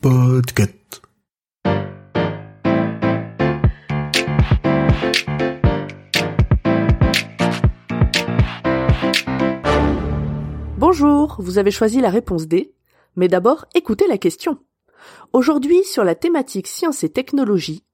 Podcast. Bonjour, vous avez choisi la réponse D, mais d'abord écoutez la question. Aujourd'hui sur la thématique sciences et technologie,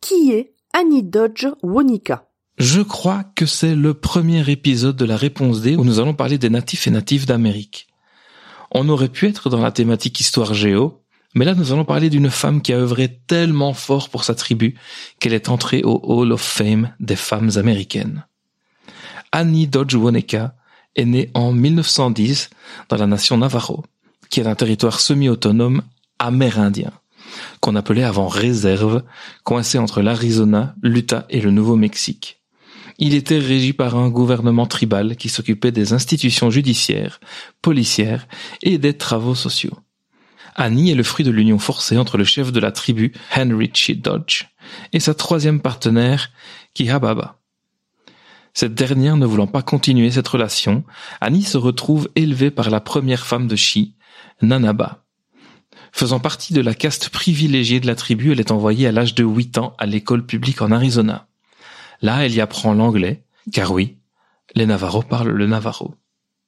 qui est Annie Dodge Wonica Je crois que c'est le premier épisode de la réponse D où nous allons parler des natifs et natives d'Amérique. On aurait pu être dans la thématique histoire géo, mais là nous allons parler d'une femme qui a œuvré tellement fort pour sa tribu qu'elle est entrée au Hall of Fame des femmes américaines. Annie Dodge Wonica est née en 1910 dans la nation Navajo, qui est un territoire semi-autonome amérindien, qu'on appelait avant réserve, coincé entre l'Arizona, l'Utah et le Nouveau-Mexique. Il était régi par un gouvernement tribal qui s'occupait des institutions judiciaires, policières et des travaux sociaux. Annie est le fruit de l'union forcée entre le chef de la tribu, Henry Chi Dodge, et sa troisième partenaire, Kihababa. Cette dernière ne voulant pas continuer cette relation, Annie se retrouve élevée par la première femme de Chi, Nanaba. Faisant partie de la caste privilégiée de la tribu, elle est envoyée à l'âge de 8 ans à l'école publique en Arizona. Là, elle y apprend l'anglais, car oui, les Navarros parlent le Navarro.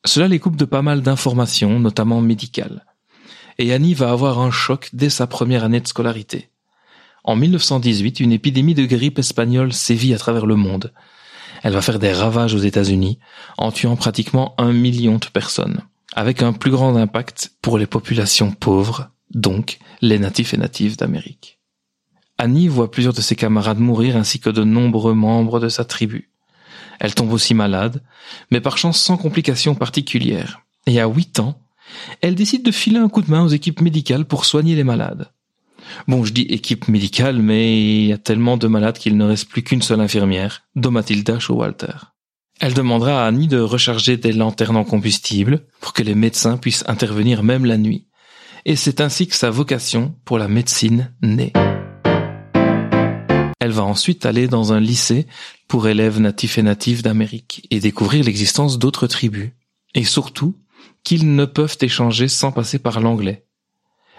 Cela les coupe de pas mal d'informations, notamment médicales. Et Annie va avoir un choc dès sa première année de scolarité. En 1918, une épidémie de grippe espagnole sévit à travers le monde. Elle va faire des ravages aux États-Unis, en tuant pratiquement un million de personnes, avec un plus grand impact pour les populations pauvres, donc les natifs et natives d'Amérique. Annie voit plusieurs de ses camarades mourir ainsi que de nombreux membres de sa tribu. Elle tombe aussi malade, mais par chance sans complications particulières. Et à huit ans, elle décide de filer un coup de main aux équipes médicales pour soigner les malades. Bon, je dis équipe médicale, mais il y a tellement de malades qu'il ne reste plus qu'une seule infirmière, Domatilda Showalter. Elle demandera à Annie de recharger des lanternes en combustible pour que les médecins puissent intervenir même la nuit. Et c'est ainsi que sa vocation pour la médecine naît. Elle va ensuite aller dans un lycée pour élèves natifs et natives d'Amérique et découvrir l'existence d'autres tribus. Et surtout, qu'ils ne peuvent échanger sans passer par l'anglais.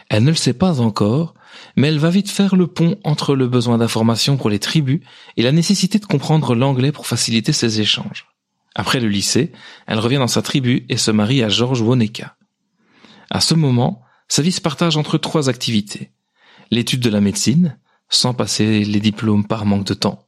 Elle ne le sait pas encore, mais elle va vite faire le pont entre le besoin d'information pour les tribus et la nécessité de comprendre l'anglais pour faciliter ces échanges. Après le lycée, elle revient dans sa tribu et se marie à George Woneka. À ce moment, sa vie se partage entre trois activités. L'étude de la médecine, sans passer les diplômes par manque de temps.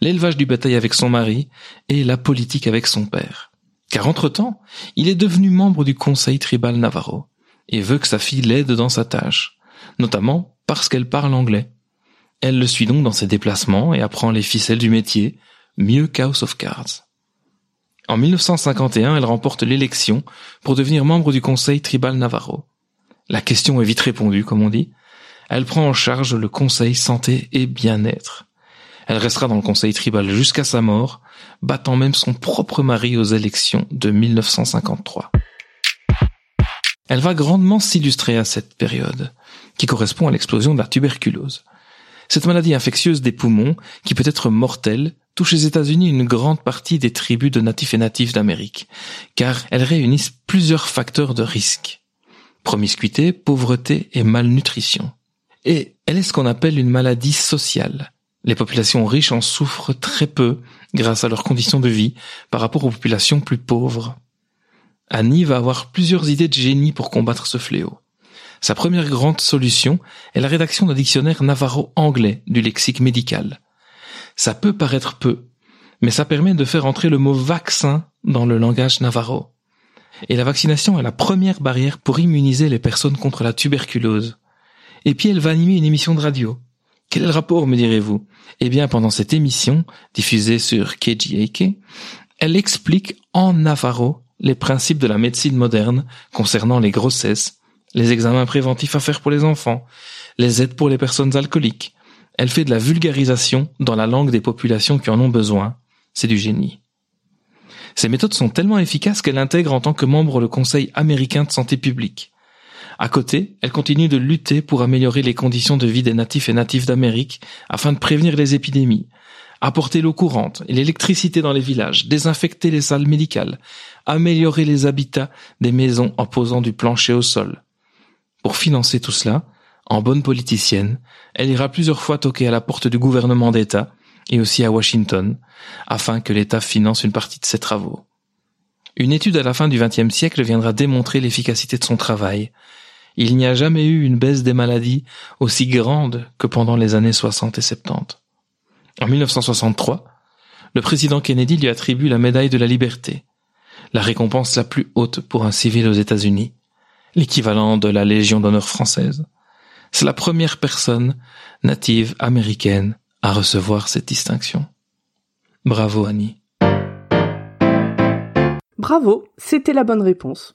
L'élevage du bétail avec son mari et la politique avec son père. Car entre-temps, il est devenu membre du conseil tribal Navarro et veut que sa fille l'aide dans sa tâche, notamment parce qu'elle parle anglais. Elle le suit donc dans ses déplacements et apprend les ficelles du métier, mieux qu'House of Cards. En 1951, elle remporte l'élection pour devenir membre du conseil tribal Navarro. La question est vite répondue, comme on dit. Elle prend en charge le conseil santé et bien-être. Elle restera dans le conseil tribal jusqu'à sa mort, battant même son propre mari aux élections de 1953. Elle va grandement s'illustrer à cette période, qui correspond à l'explosion de la tuberculose. Cette maladie infectieuse des poumons, qui peut être mortelle, touche aux États-Unis une grande partie des tribus de natifs et natifs d'Amérique, car elles réunissent plusieurs facteurs de risque. Promiscuité, pauvreté et malnutrition. Et elle est ce qu'on appelle une maladie sociale. Les populations riches en souffrent très peu grâce à leurs conditions de vie par rapport aux populations plus pauvres. Annie va avoir plusieurs idées de génie pour combattre ce fléau. Sa première grande solution est la rédaction d'un dictionnaire navarro-anglais du lexique médical. Ça peut paraître peu, mais ça permet de faire entrer le mot vaccin dans le langage navarro. Et la vaccination est la première barrière pour immuniser les personnes contre la tuberculose. Et puis elle va animer une émission de radio. Quel est le rapport, me direz-vous? Eh bien, pendant cette émission, diffusée sur KGAK, elle explique en navarro les principes de la médecine moderne concernant les grossesses, les examens préventifs à faire pour les enfants, les aides pour les personnes alcooliques. Elle fait de la vulgarisation dans la langue des populations qui en ont besoin. C'est du génie. Ces méthodes sont tellement efficaces qu'elle intègre en tant que membre le Conseil américain de santé publique. À côté, elle continue de lutter pour améliorer les conditions de vie des natifs et natifs d'Amérique afin de prévenir les épidémies, apporter l'eau courante et l'électricité dans les villages, désinfecter les salles médicales, améliorer les habitats des maisons en posant du plancher au sol. Pour financer tout cela, en bonne politicienne, elle ira plusieurs fois toquer à la porte du gouvernement d'État et aussi à Washington, afin que l'État finance une partie de ses travaux. Une étude à la fin du XXe siècle viendra démontrer l'efficacité de son travail. Il n'y a jamais eu une baisse des maladies aussi grande que pendant les années 60 et 70. En 1963, le président Kennedy lui attribue la médaille de la liberté, la récompense la plus haute pour un civil aux États-Unis, l'équivalent de la Légion d'honneur française. C'est la première personne native américaine à recevoir cette distinction. Bravo Annie. Bravo, c'était la bonne réponse.